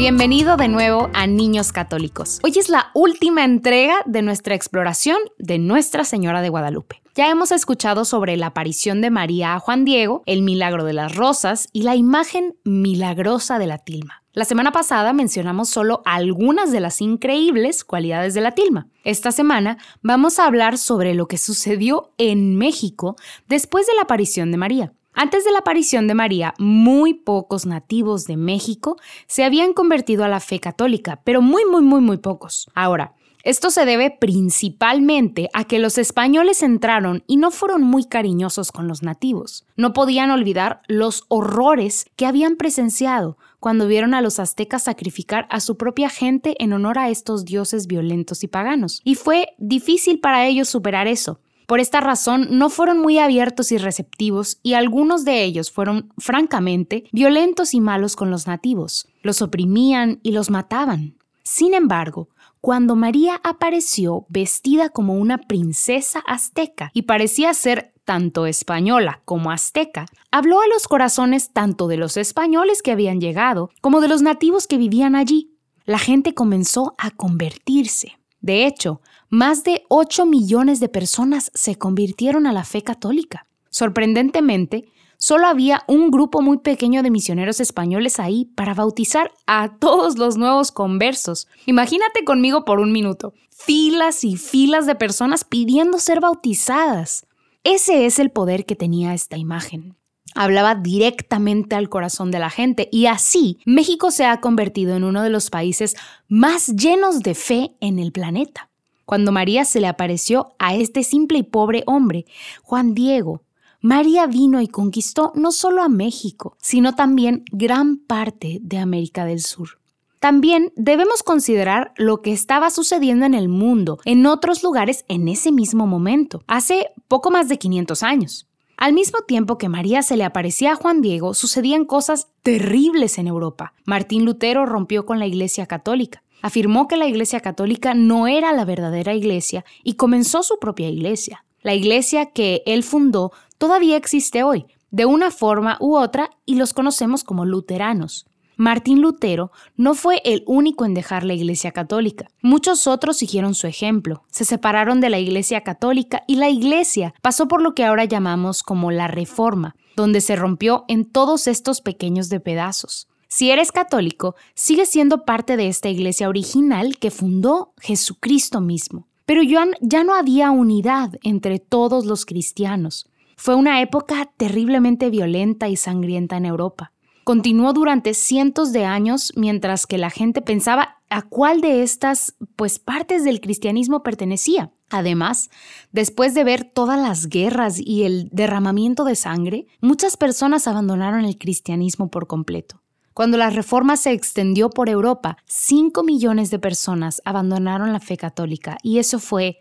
Bienvenido de nuevo a Niños Católicos. Hoy es la última entrega de nuestra exploración de Nuestra Señora de Guadalupe. Ya hemos escuchado sobre la aparición de María a Juan Diego, el milagro de las rosas y la imagen milagrosa de la tilma. La semana pasada mencionamos solo algunas de las increíbles cualidades de la tilma. Esta semana vamos a hablar sobre lo que sucedió en México después de la aparición de María. Antes de la aparición de María, muy pocos nativos de México se habían convertido a la fe católica, pero muy, muy, muy, muy pocos. Ahora, esto se debe principalmente a que los españoles entraron y no fueron muy cariñosos con los nativos. No podían olvidar los horrores que habían presenciado cuando vieron a los aztecas sacrificar a su propia gente en honor a estos dioses violentos y paganos. Y fue difícil para ellos superar eso. Por esta razón, no fueron muy abiertos y receptivos y algunos de ellos fueron, francamente, violentos y malos con los nativos. Los oprimían y los mataban. Sin embargo, cuando María apareció vestida como una princesa azteca y parecía ser tanto española como azteca, habló a los corazones tanto de los españoles que habían llegado como de los nativos que vivían allí. La gente comenzó a convertirse. De hecho, más de 8 millones de personas se convirtieron a la fe católica. Sorprendentemente, solo había un grupo muy pequeño de misioneros españoles ahí para bautizar a todos los nuevos conversos. Imagínate conmigo por un minuto. Filas y filas de personas pidiendo ser bautizadas. Ese es el poder que tenía esta imagen. Hablaba directamente al corazón de la gente y así México se ha convertido en uno de los países más llenos de fe en el planeta. Cuando María se le apareció a este simple y pobre hombre, Juan Diego, María vino y conquistó no solo a México, sino también gran parte de América del Sur. También debemos considerar lo que estaba sucediendo en el mundo, en otros lugares en ese mismo momento, hace poco más de 500 años. Al mismo tiempo que María se le aparecía a Juan Diego, sucedían cosas terribles en Europa. Martín Lutero rompió con la Iglesia Católica. Afirmó que la Iglesia Católica no era la verdadera Iglesia y comenzó su propia Iglesia. La Iglesia que él fundó todavía existe hoy, de una forma u otra, y los conocemos como luteranos. Martín Lutero no fue el único en dejar la Iglesia Católica. Muchos otros siguieron su ejemplo. Se separaron de la Iglesia Católica y la Iglesia pasó por lo que ahora llamamos como la Reforma, donde se rompió en todos estos pequeños de pedazos. Si eres católico, sigues siendo parte de esta iglesia original que fundó Jesucristo mismo. Pero ya no había unidad entre todos los cristianos. Fue una época terriblemente violenta y sangrienta en Europa continuó durante cientos de años mientras que la gente pensaba a cuál de estas pues partes del cristianismo pertenecía. Además, después de ver todas las guerras y el derramamiento de sangre, muchas personas abandonaron el cristianismo por completo. Cuando la reforma se extendió por Europa, 5 millones de personas abandonaron la fe católica y eso fue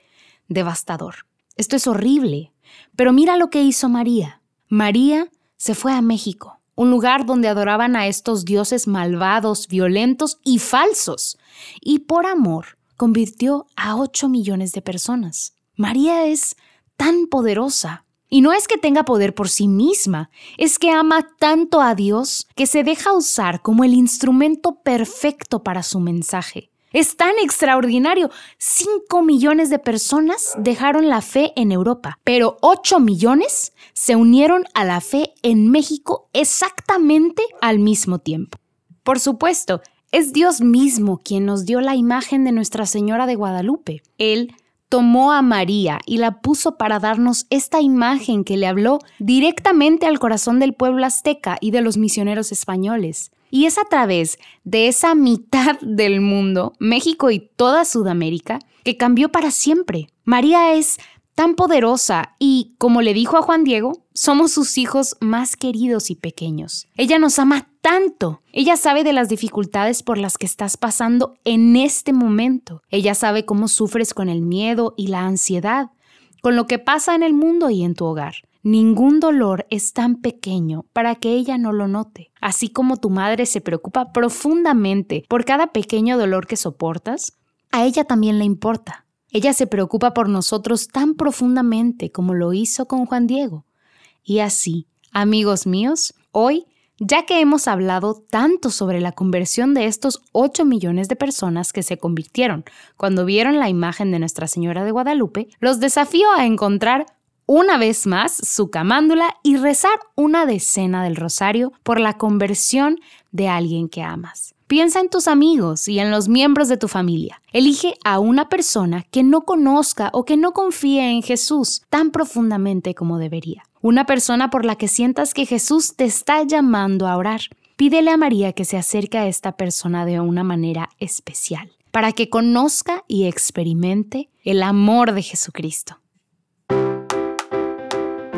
devastador. Esto es horrible. Pero mira lo que hizo María. María se fue a México un lugar donde adoraban a estos dioses malvados, violentos y falsos, y por amor convirtió a 8 millones de personas. María es tan poderosa. Y no es que tenga poder por sí misma, es que ama tanto a Dios que se deja usar como el instrumento perfecto para su mensaje. Es tan extraordinario. 5 millones de personas dejaron la fe en Europa, pero 8 millones se unieron a la fe en México exactamente al mismo tiempo. Por supuesto, es Dios mismo quien nos dio la imagen de Nuestra Señora de Guadalupe. Él tomó a María y la puso para darnos esta imagen que le habló directamente al corazón del pueblo azteca y de los misioneros españoles. Y es a través de esa mitad del mundo, México y toda Sudamérica, que cambió para siempre. María es tan poderosa y, como le dijo a Juan Diego, somos sus hijos más queridos y pequeños. Ella nos ama tanto. Ella sabe de las dificultades por las que estás pasando en este momento. Ella sabe cómo sufres con el miedo y la ansiedad, con lo que pasa en el mundo y en tu hogar. Ningún dolor es tan pequeño para que ella no lo note. Así como tu madre se preocupa profundamente por cada pequeño dolor que soportas, a ella también le importa. Ella se preocupa por nosotros tan profundamente como lo hizo con Juan Diego. Y así, amigos míos, hoy, ya que hemos hablado tanto sobre la conversión de estos 8 millones de personas que se convirtieron cuando vieron la imagen de Nuestra Señora de Guadalupe, los desafío a encontrar una vez más su camándula y rezar una decena del rosario por la conversión de alguien que amas. Piensa en tus amigos y en los miembros de tu familia. Elige a una persona que no conozca o que no confíe en Jesús tan profundamente como debería. Una persona por la que sientas que Jesús te está llamando a orar. Pídele a María que se acerque a esta persona de una manera especial, para que conozca y experimente el amor de Jesucristo.